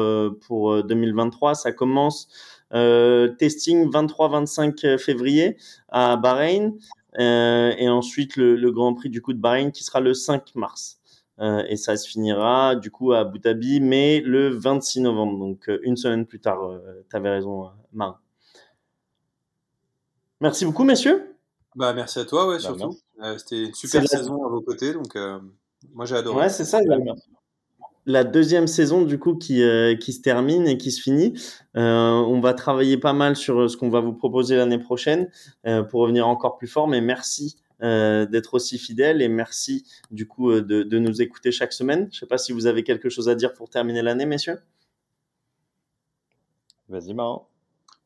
pour 2023. Ça commence testing 23-25 février à Bahreïn et ensuite le, Grand Prix du coup de Bahreïn qui sera le 5 mars. Euh, et ça se finira du coup à Abu Dhabi, mais le 26 novembre, donc euh, une semaine plus tard. Euh, tu avais raison, Marin. Merci beaucoup, messieurs. Bah, merci à toi, ouais, bah, surtout. C'était une super saison à vos côtés, donc moi j'ai adoré. Ouais, c'est ça. La, deuxième saison du coup qui, qui se termine et qui se finit. on va travailler pas mal sur ce qu'on va vous proposer l'année prochaine pour revenir encore plus fort. Mais merci euh, d'être aussi fidèle et merci du coup euh, de, de, nous écouter chaque semaine. Je ne sais pas si vous avez quelque chose à dire pour terminer l'année, messieurs. Vas-y, Marant.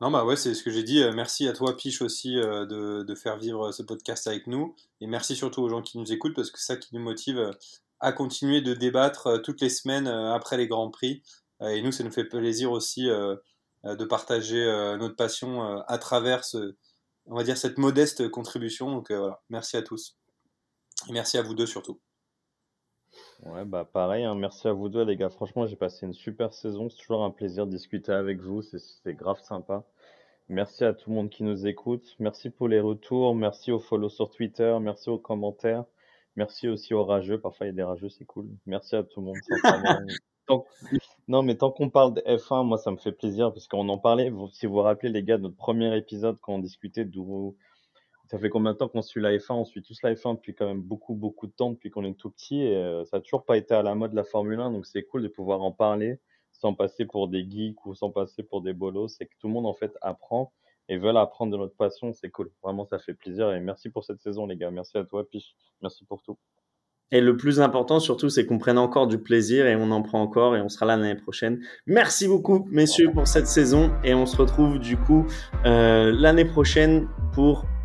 Non, bah ouais, c'est ce que j'ai dit. Euh, merci à toi, Piche, aussi, de, de, faire vivre ce podcast avec nous. Et merci surtout aux gens qui nous écoutent, parce que c'est ça qui nous motive à continuer de débattre toutes les semaines après les Grands Prix. Et nous, ça nous fait plaisir aussi de partager notre passion à travers ce, on va dire, cette modeste contribution. Donc euh, voilà, merci à tous. Et merci à vous deux surtout. Ouais, bah pareil, hein. merci à vous deux les gars. Franchement, j'ai passé une super saison. C'est toujours un plaisir de discuter avec vous. C'est grave sympa. Merci à tout le monde qui nous écoute. Merci pour les retours. Merci aux follow sur Twitter. Merci aux commentaires. Merci aussi aux rageux. Parfois, il y a des rageux, c'est cool. Merci à tout le monde. Non, mais tant qu'on parle de F1, moi, ça me fait plaisir parce qu'on en parlait. si vous vous rappelez, les gars, de notre premier épisode, quand on discutait d'où. Ça fait combien de temps qu'on suit la F1 On suit tous la F1 depuis quand même beaucoup, beaucoup de temps, depuis qu'on est tout petit. Et euh, ça a toujours pas été à la mode la Formule 1. Donc, c'est cool de pouvoir en parler sans passer pour des geeks ou sans passer pour des bolos. C'est que tout le monde, en fait, apprend et veulent apprendre de notre passion. C'est cool. Vraiment, ça fait plaisir. Et merci pour cette saison, les gars. Merci à toi, Piche. Merci pour tout. Et le plus important surtout, c'est qu'on prenne encore du plaisir et on en prend encore et on sera là l'année prochaine. Merci beaucoup, messieurs, pour cette saison et on se retrouve du coup euh, l'année prochaine pour